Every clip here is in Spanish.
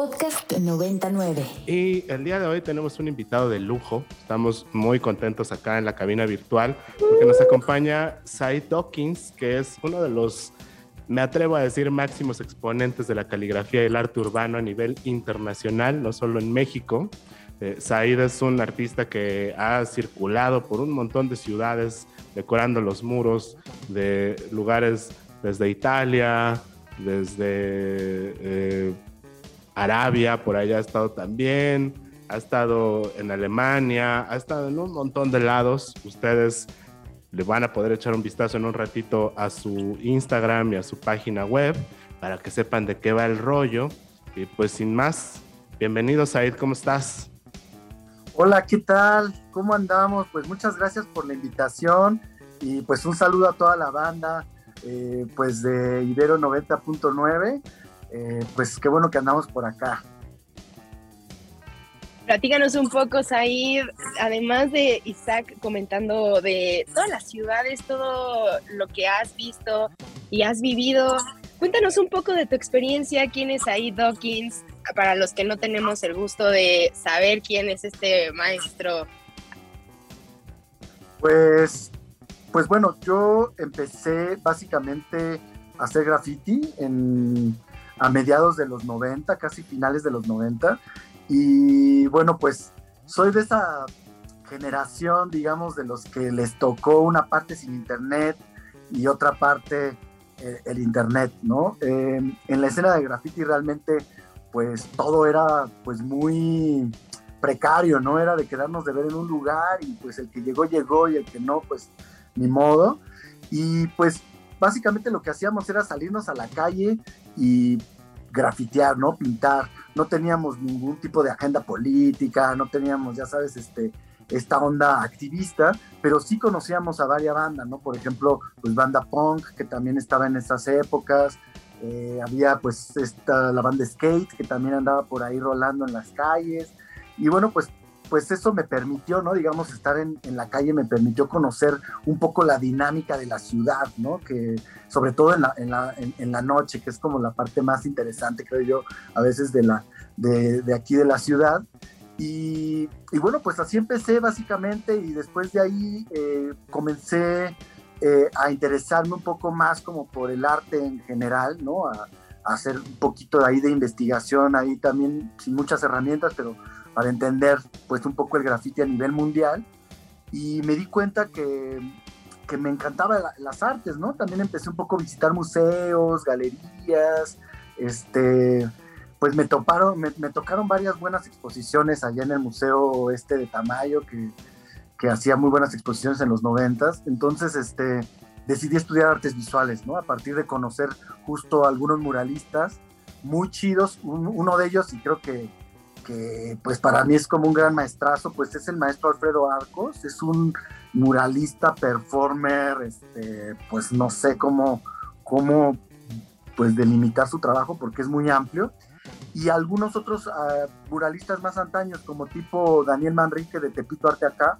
Podcast 99. Y el día de hoy tenemos un invitado de lujo. Estamos muy contentos acá en la cabina virtual porque nos acompaña Said Dawkins, que es uno de los, me atrevo a decir, máximos exponentes de la caligrafía y el arte urbano a nivel internacional, no solo en México. Eh, Said es un artista que ha circulado por un montón de ciudades decorando los muros de lugares desde Italia, desde eh, Arabia, por allá ha estado también, ha estado en Alemania, ha estado en un montón de lados. Ustedes le van a poder echar un vistazo en un ratito a su Instagram y a su página web para que sepan de qué va el rollo. Y pues sin más, bienvenido Said, ¿cómo estás? Hola, ¿qué tal? ¿Cómo andamos? Pues muchas gracias por la invitación y pues un saludo a toda la banda eh, pues de Ibero 90.9. Eh, pues qué bueno que andamos por acá. Platícanos un poco, Said, además de Isaac comentando de todas las ciudades, todo lo que has visto y has vivido. Cuéntanos un poco de tu experiencia, quién es Said Dawkins, para los que no tenemos el gusto de saber quién es este maestro. Pues pues bueno, yo empecé básicamente a hacer graffiti en, a mediados de los 90, casi finales de los 90. Y bueno, pues soy de esa generación, digamos, de los que les tocó una parte sin internet y otra parte eh, el internet, ¿no? en la escena de graffiti realmente, pues todo era pues muy precario, ¿no? Era de quedarnos de ver en un lugar y pues el que llegó, llegó y el que no, pues ni modo. Y pues básicamente lo que hacíamos era salirnos a la calle y grafitear, ¿no? Pintar. No teníamos ningún tipo de agenda política, no teníamos, ya sabes, este, esta onda activista, pero sí conocíamos a varias bandas, ¿no? Por ejemplo, pues banda punk, que también estaba en esas épocas. Eh, había pues esta, la banda skate, que también andaba por ahí rolando en las calles. Y bueno, pues pues eso me permitió, ¿no? Digamos, estar en, la calle me permitió conocer un poco la dinámica de la ciudad, ¿no? Que sobre todo en la, en la, noche, que es como la parte más interesante, creo yo, a veces de, la, de, aquí de la ciudad. Y, bueno, pues así empecé básicamente y después de ahí eh, comencé eh, a interesarme un poco más como por el arte en general, ¿no? A, a hacer un poquito de ahí de investigación, ahí también sin muchas herramientas, pero para entender pues un poco el grafiti a nivel mundial y me di cuenta que, que me encantaban las artes, ¿no? También empecé un poco a visitar museos, galerías, este, pues me, toparon, me, tocaron varias buenas exposiciones allá en el Museo este de Tamayo, que, que hacía muy buenas exposiciones en los noventas, entonces este, decidí estudiar artes visuales, ¿no? A partir de conocer justo algunos muralistas muy chidos, uno de ellos, y creo que que pues para mí es como un gran maestrazo, pues es el maestro Alfredo Arcos, es un muralista, performer, este, pues no sé cómo, cómo pues delimitar su trabajo porque es muy amplio. Y algunos otros ah, muralistas más antaños, como tipo Daniel Manrique de Tepito Arte Acá,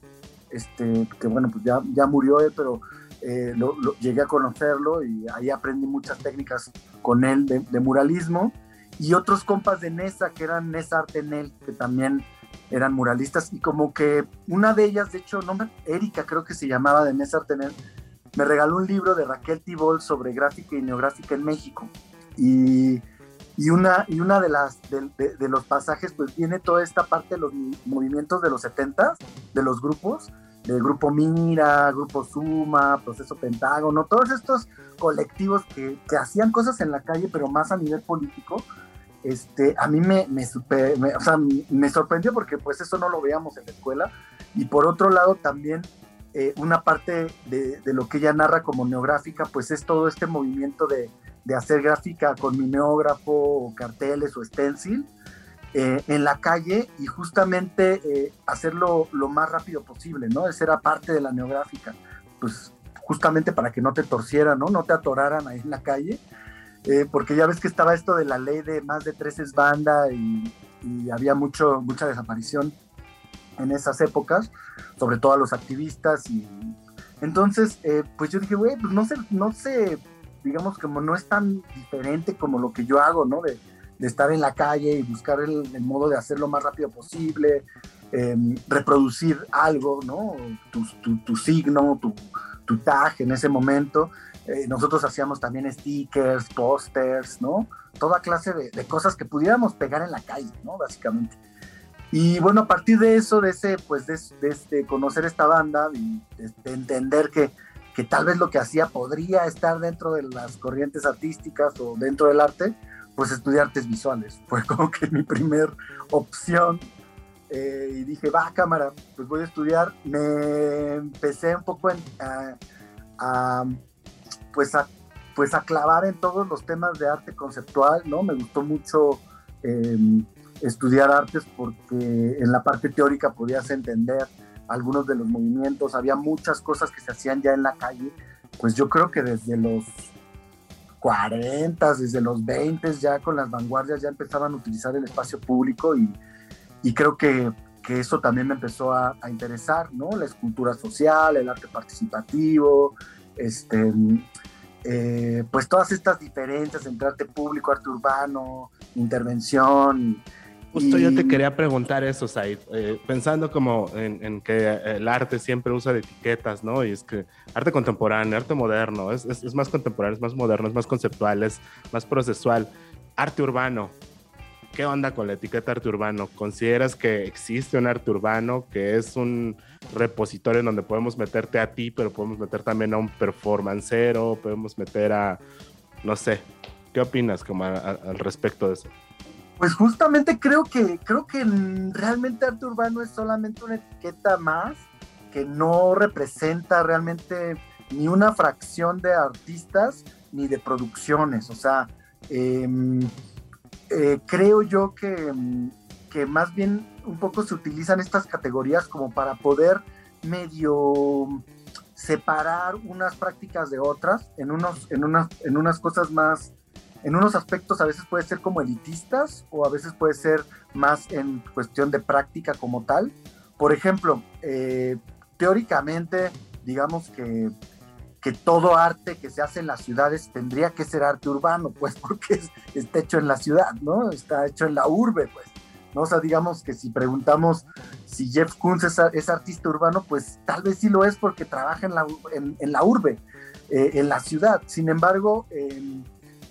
este, que bueno, pues ya, ya murió él, pero eh, llegué a conocerlo y ahí aprendí muchas técnicas con él de muralismo y otros compas de Nesa, que eran Nesa Artenel, que también eran muralistas, y como que una de ellas, de hecho, no Erika creo que se llamaba de Nesa Artenel, me regaló un libro de Raquel Tibol sobre gráfica y neográfica en México. Y, y una, y una de, las, de, los pasajes, pues viene toda esta parte de los movimientos de los 70 de los grupos, del grupo Mira, grupo Suma, Proceso Pentágono, todos estos colectivos que, que hacían cosas en la calle, pero más a nivel político, este, a mí me, me, me, sorprendió porque pues eso no lo veíamos en la escuela. Y por otro lado también eh, una parte de, lo que ella narra como neográfica, pues es todo este movimiento de, hacer gráfica con mimeógrafo o carteles o stencil eh, en la calle y justamente eh, hacerlo lo más rápido posible, ¿no? Esa era parte de la neográfica, pues justamente para que no te torcieran, ¿no? No te atoraran ahí en la calle eh, porque ya ves que estaba esto de la ley de más de tres es banda y, había mucho, mucha desaparición en esas épocas, sobre todo a los activistas. Y entonces, eh, pues yo dije, güey, pues no sé, no sé, digamos, como no es tan diferente como lo que yo hago, ¿no? De, estar en la calle y buscar el, modo de hacerlo lo más rápido posible, em, reproducir algo, ¿no? Tu, signo, tu, tu, tag en ese momento. Eh, nosotros hacíamos también stickers, pósters, ¿no? Toda clase de, de, cosas que pudiéramos pegar en la calle, ¿no? Básicamente. Y bueno, a partir de eso, de ese, pues de, este, conocer esta banda y de, entender que, que, tal vez lo que hacía podría estar dentro de las corrientes artísticas o dentro del arte, pues estudiar artes visuales. Fue como que mi primer opción. Eh, y dije, va, cámara, pues voy a estudiar. Me empecé un poco a, pues a, pues a clavar en todos los temas de arte conceptual, ¿no? Me gustó mucho. Eh, estudiar artes porque en la parte teórica podías entender algunos de los movimientos, había muchas cosas que se hacían ya en la calle, pues yo creo que desde los 40, desde los 20 ya con las vanguardias ya empezaban a utilizar el espacio público y, y creo que, que, eso también me empezó a, a, interesar, ¿no? La escultura social, el arte participativo, este, eh, pues todas estas diferencias entre arte público, arte urbano, intervención, Justo yo te quería preguntar eso, Said, eh, pensando como en, que el arte siempre usa de etiquetas, ¿no? Y es que arte contemporáneo, arte moderno, es, es, más contemporáneo, es más moderno, es más conceptual, es más procesual. Arte urbano, ¿qué onda con la etiqueta arte urbano? ¿Consideras que existe un arte urbano que es un repositorio en donde podemos meterte a ti, pero podemos meter también a un performancero, podemos meter a, no sé, ¿qué opinas como al respecto de eso? Pues justamente creo que, creo que realmente arte urbano es solamente una etiqueta más que no representa realmente ni una fracción de artistas ni de producciones. O sea, em, eh, creo yo que, que, más bien un poco se utilizan estas categorías como para poder medio separar unas prácticas de otras en, unos, en, unas, en unas cosas más en unos aspectos a veces puede ser como elitistas o a veces puede ser más en cuestión de práctica como tal. Por ejemplo, eh, teóricamente, digamos que, que, todo arte que se hace en las ciudades tendría que ser arte urbano, pues porque está hecho en la ciudad, ¿no? Está hecho en la urbe, pues. ¿no? O sea, digamos que si preguntamos si Jeff Koons es, artista urbano, pues tal vez sí lo es porque trabaja en la, en, la urbe, eh, en la ciudad. Sin embargo,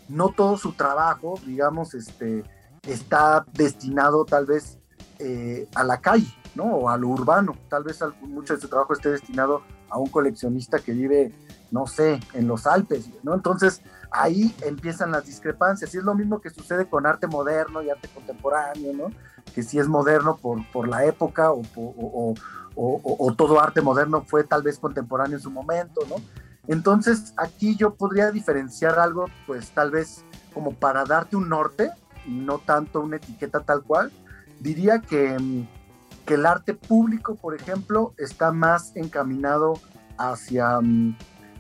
no todo su trabajo, digamos, este, está destinado tal vez eh, a la calle, ¿no? O a lo urbano. Tal vez mucho de su trabajo esté destinado a un coleccionista que vive, no sé, en los Alpes, ¿no? Entonces ahí empiezan las discrepancias. Y es lo mismo que sucede con arte moderno y arte contemporáneo, ¿no? Que si es moderno por, por la época o, o, o todo arte moderno fue tal vez contemporáneo en su momento, ¿no? Entonces aquí yo podría diferenciar algo, pues tal vez como para darte un norte, no tanto una etiqueta tal cual. Diría que, que el arte público, por ejemplo, está más encaminado hacia mm,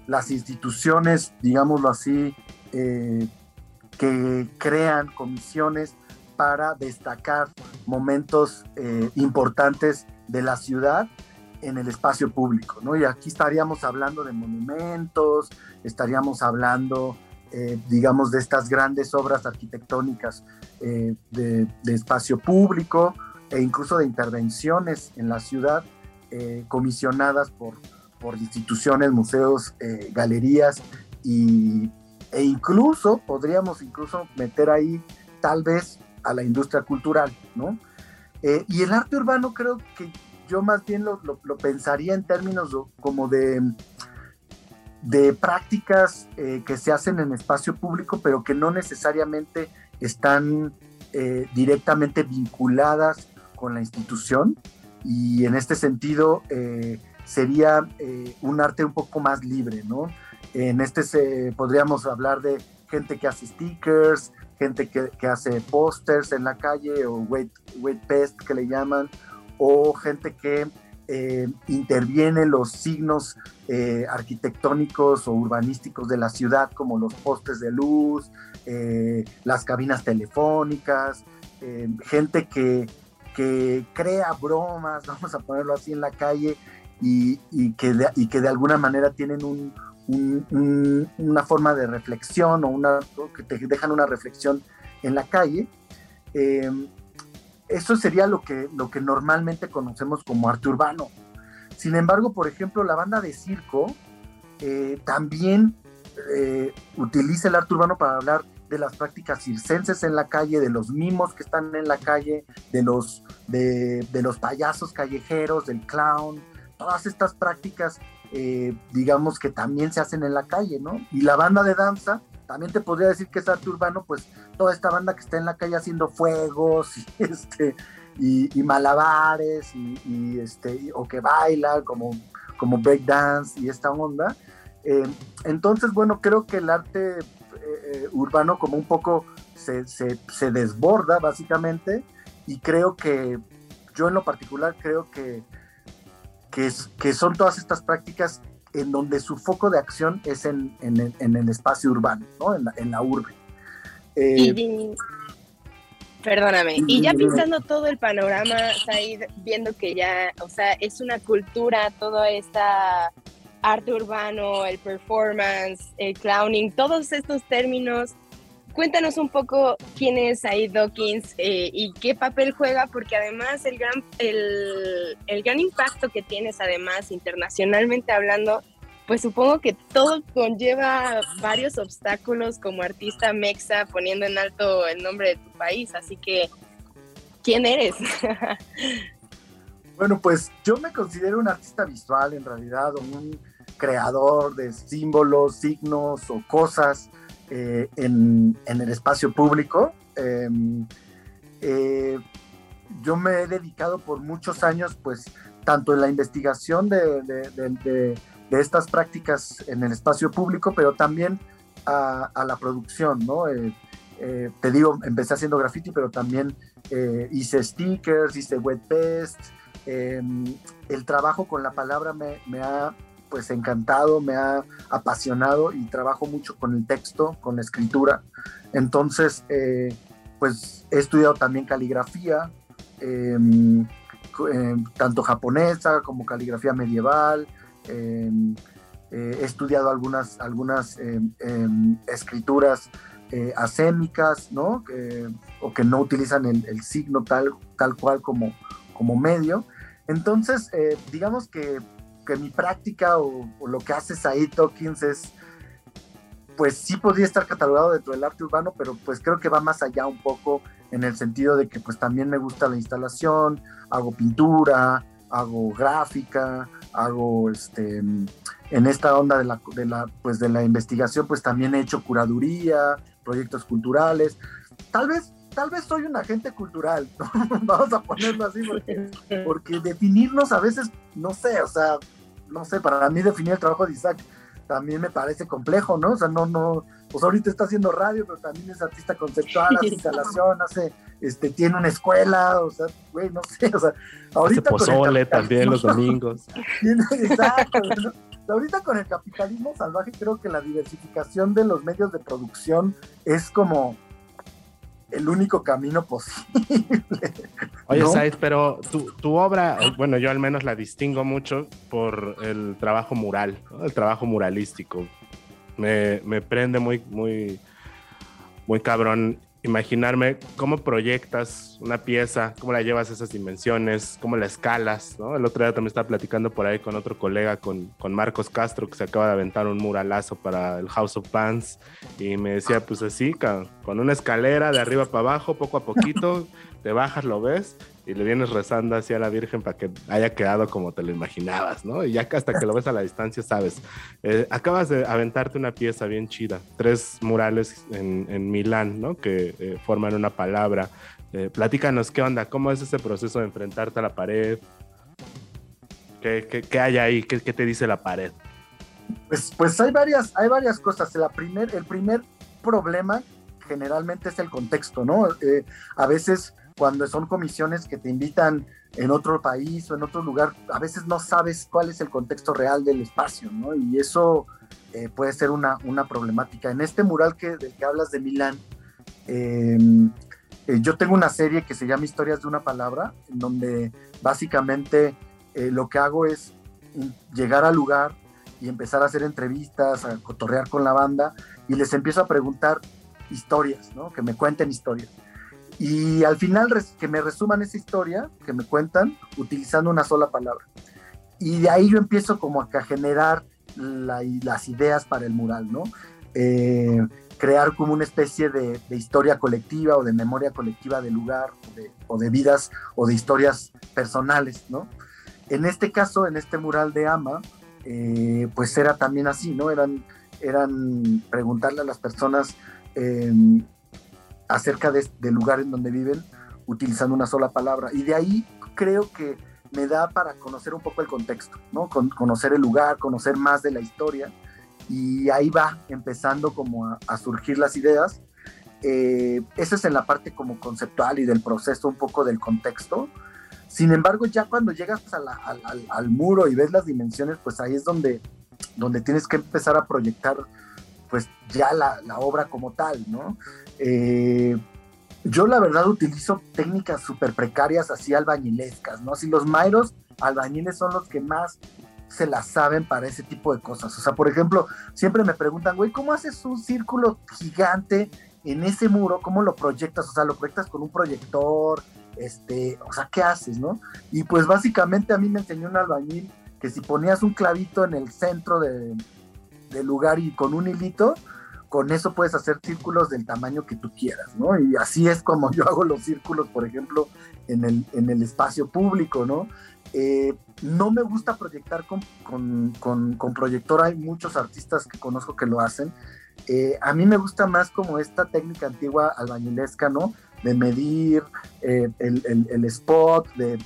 las instituciones, digámoslo así, eh, que crean comisiones para destacar momentos eh, importantes de la ciudad en el espacio público, ¿no? Y aquí estaríamos hablando de monumentos, estaríamos hablando, eh, digamos, de estas grandes obras arquitectónicas de, espacio público e incluso de intervenciones en la ciudad comisionadas por, por instituciones, museos, galerías y, e incluso podríamos incluso meter ahí tal vez a la industria cultural, ¿no? y el arte urbano creo que yo más bien lo, pensaría en términos como de, de prácticas eh, que se hacen en espacio público, pero que no necesariamente están eh, directamente vinculadas con la institución. Y en este sentido eh, sería un arte un poco más libre, ¿no? En este se, podríamos hablar de gente que hace stickers, gente que, hace pósters en la calle o wait, wait pest que le llaman, o gente que eh, interviene los signos eh, arquitectónicos o urbanísticos de la ciudad, como los postes de luz, eh, las cabinas telefónicas, gente que, que, crea bromas, vamos a ponerlo así en la calle, y, que, de, y que de alguna manera tienen un, una forma de reflexión o una, que te dejan una reflexión en la calle Em, eso sería lo que, lo que normalmente conocemos como arte urbano. Sin embargo, por ejemplo, la banda de circo eh, también eh, utiliza el arte urbano para hablar de las prácticas circenses en la calle, de los mimos que están en la calle, de los, de, los payasos callejeros, del clown, todas estas prácticas, eh, digamos que también se hacen en la calle, ¿no? Y la banda de danza, también te podría decir que es arte urbano, pues toda esta banda que está en la calle haciendo fuegos y, este, y, malabares y, este, o que baila como, como breakdance y esta onda. Eh, entonces, bueno, creo que el arte eh, urbano como un poco se, se, desborda básicamente y creo que yo en lo particular creo que, que, que son todas estas prácticas en donde su foco de acción es en, en, el, espacio urbano, ¿no? en, la, en la urbe. Eh, perdóname, y ya pensando todo el panorama, viendo que ya, o sea, es una cultura, toda esta arte urbano, el performance, el clowning, todos estos términos. Cuéntanos un poco quién es Said Dawkins eh, y qué papel juega, porque además el gran, el, el gran impacto que tienes, además internacionalmente hablando, pues supongo que todo conlleva varios obstáculos como artista mexa poniendo en alto el nombre de tu país. Así que, ¿quién eres? bueno, pues yo me considero un artista visual en realidad, un creador de símbolos, signos o cosas eh, en, el espacio público. Em, eh, yo me he dedicado por muchos años, pues, tanto en la investigación de, estas prácticas en el espacio público, pero también a, la producción, ¿no? Eh, te digo, empecé haciendo graffiti, pero también hice stickers, hice wet pest. Em, el trabajo con la palabra me, me ha pues encantado, me ha apasionado y trabajo mucho con el texto, con la escritura. Entonces, eh, pues he estudiado también caligrafía, em, em, tanto japonesa como caligrafía medieval. Em, eh, he estudiado algunas, algunas escrituras eh, asémicas, ¿no? o que no utilizan el, signo tal, tal cual como, como medio. Entonces, digamos que que mi práctica o, lo que hace Said Dawkins es, pues sí podría estar catalogado dentro del arte urbano, pero pues creo que va más allá un poco en el sentido de que pues también me gusta la instalación, hago pintura, hago gráfica, hago este en esta onda de la, pues de la investigación pues también he hecho curaduría, proyectos culturales. Tal vez tal vez soy un agente cultural, vamos a ponerlo así, porque, definirnos a veces, no sé, o sea, no sé, para mí definir el trabajo de Isaac también me parece complejo, ¿no? O sea, no, no, pues ahorita está haciendo radio, pero también es artista conceptual, hace instalación, hace, este, tiene una escuela, o sea, güey, no sé, o sea, ahorita. Hace pozole también los domingos. exacto, Ahorita con el capitalismo salvaje creo que la diversificación de los medios de producción es como, el único camino posible. Oye, Said, pero tu, obra, bueno, yo al menos la distingo mucho por el trabajo mural, el trabajo muralístico. Me, me, prende muy, muy, muy cabrón imaginarme cómo proyectas una pieza, cómo la llevas a esas dimensiones, cómo la escalas, ¿no? El otro día también estaba platicando por ahí con otro colega, con, con Marcos Castro, que se acaba de aventar un muralazo para el House of Bands, y me decía, pues así, con una escalera de arriba para abajo, poco a poquito, te bajas, lo ves, y le vienes rezando así a la Virgen para que haya quedado como te lo imaginabas, ¿no? Y ya hasta que lo ves a la distancia sabes. Eh, acabas de aventarte una pieza bien chida, tres murales en, en Milán, ¿no? Que eh, forman una palabra. Eh, platícanos, ¿qué onda? ¿Cómo es ese proceso de enfrentarte a la pared? ¿Qué, qué, hay ahí? ¿Qué, ¿Qué, te dice la pared? Pues, pues hay, varias, hay varias cosas. La primer, el primer problema generalmente es el contexto, ¿no? a veces cuando son comisiones que te invitan en otro país o en otro lugar, a veces no sabes cuál es el contexto real del espacio, ¿no? Y eso eh, puede ser una, una, problemática. En este mural que, del que hablas de Milán, em, eh, yo tengo una serie que se llama Historias de una Palabra, en donde básicamente eh, lo que hago es llegar al lugar y empezar a hacer entrevistas, a cotorrear con la banda y les empiezo a preguntar historias, ¿no? Que me cuenten historias y al final que me resuman esa historia, que me cuentan, utilizando una sola palabra. Y de ahí yo empiezo como a generar las ideas para el mural, ¿no? Eh, crear como una especie de, historia colectiva o de memoria colectiva del lugar o de, vidas o de historias personales, ¿no? En este caso, en este mural de Ama, eh, pues era también así, ¿no? Eran, eran preguntarle a las personas eh, acerca de, del lugar en donde viven utilizando una sola palabra. Y de ahí creo que me da para conocer un poco el contexto, ¿no? conocer el lugar, conocer más de la historia. Y ahí va empezando como a, surgir las ideas. Eh, es en la parte como conceptual y del proceso, un poco del contexto. Sin embargo, ya cuando llegas al, muro y ves las dimensiones, pues ahí es donde, donde tienes que empezar a proyectar pues ya la, obra como tal, ¿no? Eh, yo la verdad utilizo técnicas súper precarias, así albañilescas, ¿no? Si los mairos albañiles son los que más se las saben para ese tipo de cosas. O sea, por ejemplo, siempre me preguntan, güey, ¿cómo haces un círculo gigante en ese muro? ¿Cómo lo proyectas? O sea, lo proyectas con un proyector, este, o sea, ¿qué haces, no? Y pues básicamente a mí me enseñó un albañil que si ponías un clavito en el centro del lugar y con un hilito, con eso puedes hacer círculos del tamaño que tú quieras, ¿no? Y así es como yo hago los círculos, por ejemplo, en el, en el espacio público, ¿no? Eh, no me gusta proyectar con, con, con, proyector, hay muchos artistas que conozco que lo hacen. Eh, a mí me gusta más como esta técnica antigua albañilesca, ¿no? De medir eh, el, el, spot, de,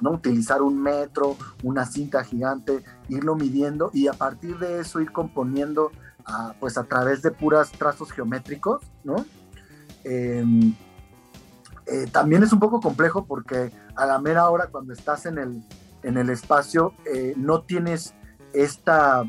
¿no? utilizar un metro, una cinta gigante, irlo midiendo y a partir de eso ir componiendo pues a través de puras trazos geométricos, ¿no? Em, eh, también es un poco complejo porque a la mera hora cuando estás en el, en el espacio eh, no tienes esta,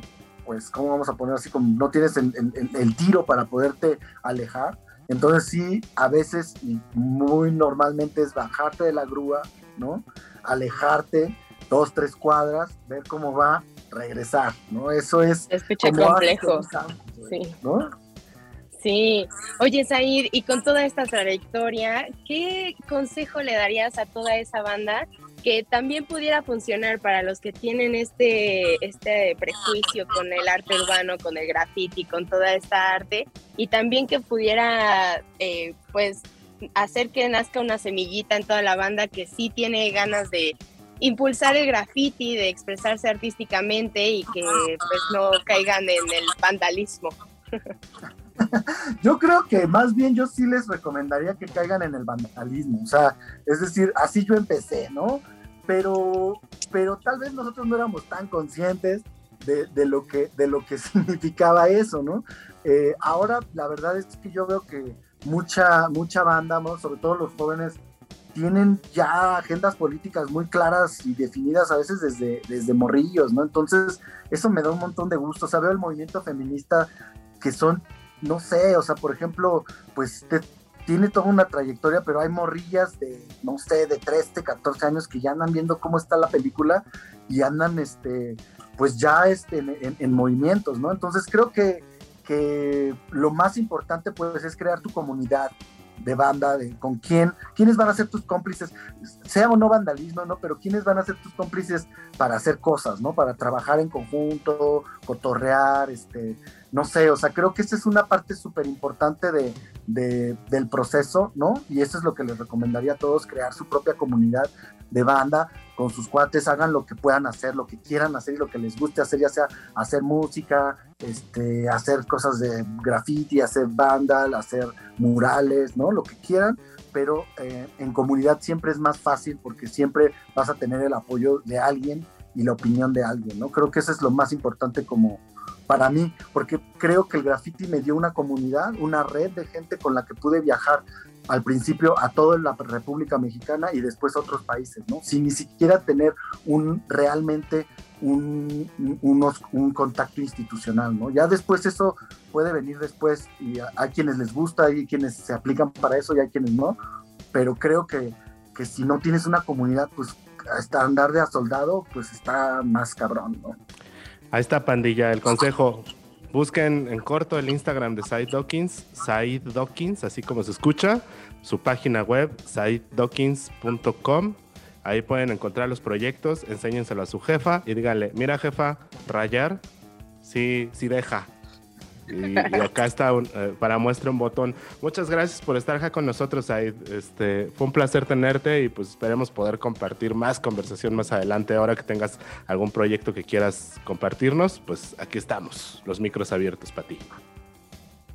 pues, ¿cómo vamos a poner así? Como no tienes el, tiro para poderte alejar. Entonces sí, a veces y muy normalmente es bajarte de la grúa, ¿no? Alejarte dos, tres cuadras, ver cómo va regresar, ¿no? Eso es... Escucha complejo. sí. ¿no? Sí. Oye, Said, y con toda esta trayectoria, ¿qué consejo le darías a toda esa banda que también pudiera funcionar para los que tienen este, este prejuicio con el arte urbano, con el graffiti, con toda esta arte, y también que pudiera, eh, pues, hacer que nazca una semillita en toda la banda que sí tiene ganas de impulsar el graffiti, de expresarse artísticamente y que pues no caigan en el vandalismo. Yo creo que más bien yo sí les recomendaría que caigan en el vandalismo, o sea, es decir, así yo empecé, ¿no? Pero, pero tal vez nosotros no éramos tan conscientes de, lo, que, de lo que significaba eso, ¿no? Eh, ahora la verdad es que yo veo que mucha, mucha banda, sobre todo los jóvenes, tienen ya agendas políticas muy claras y definidas a veces desde, desde morrillos, ¿no? Entonces, eso me da un montón de gusto. O sea, veo el movimiento feminista que son, no sé, o sea, por ejemplo, pues tiene toda una trayectoria, pero hay morrillas de, no sé, de 13, 14 años que ya andan viendo cómo está la película y andan, este, pues ya este, en, en movimientos, ¿no? Entonces, creo que, que lo más importante, pues, es crear tu comunidad, de banda, de con quién, quiénes van a ser tus cómplices, sea o no vandalismo, ¿no? Pero quiénes van a ser tus cómplices para hacer cosas, ¿no? Para trabajar en conjunto, cotorrear, este, no sé, o sea, creo que esa es una parte súper importante de, del proceso, ¿no? Y eso es lo que les recomendaría a todos, crear su propia comunidad de banda con sus cuates, hagan lo que puedan hacer, lo que quieran hacer y lo que les guste hacer, ya sea hacer música, este, hacer cosas de graffiti, hacer vandal, hacer murales, ¿no? Lo que quieran, pero eh, en comunidad siempre es más fácil porque siempre vas a tener el apoyo de alguien y la opinión de alguien, ¿no? Creo que eso es lo más importante como para mí, porque creo que el graffiti me dio una comunidad, una red de gente con la que pude viajar al principio a toda la República Mexicana y después a otros países, ¿no? Sin ni siquiera tener un realmente un, un contacto institucional, ¿no? Ya después eso puede venir después y hay quienes les gusta, hay quienes se aplican para eso y hay quienes no, pero creo que, que si no tienes una comunidad, pues hasta andar de soldado, pues está más cabrón, ¿no? Ahí está, pandilla, el consejo Busquen en corto el Instagram de Said Dawkins, Said Dawkins, así como se escucha, su página web, saiddawkins.com. Ahí pueden encontrar los proyectos, enséñenselo a su jefa y díganle, mira jefa, rayar, sí, sí deja. Y, acá está eh, para muestra un botón. Muchas gracias por estar acá con nosotros, Said. Este, fue un placer tenerte y pues esperemos poder compartir más conversación más adelante. Ahora que tengas algún proyecto que quieras compartirnos, pues aquí estamos, los micros abiertos para ti.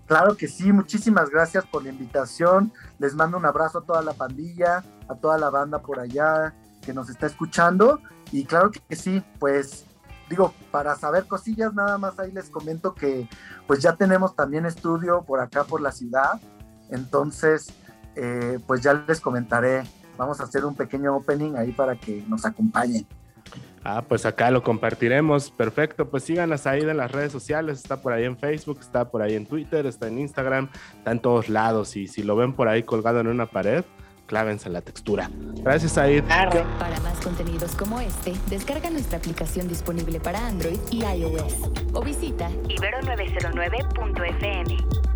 Claro que sí, muchísimas gracias por la invitación. Les mando un abrazo a toda la pandilla, a toda la banda por allá que nos está escuchando. Y claro que sí, pues digo, para saber cosillas, nada más ahí les comento que pues ya tenemos también estudio por acá por la ciudad. Entonces, eh, pues ya les comentaré. Vamos a hacer un pequeño opening ahí para que nos acompañen. Ah, pues acá lo compartiremos. Perfecto. Pues síganos ahí en las redes sociales. Está por ahí en Facebook, está por ahí en Twitter, está en Instagram, está en todos lados. Y si lo ven por ahí colgado en una pared, clávense la textura. Gracias, Aid. Para más contenidos como este, descarga nuestra aplicación disponible para Android y iOS o visita ibero909.fm.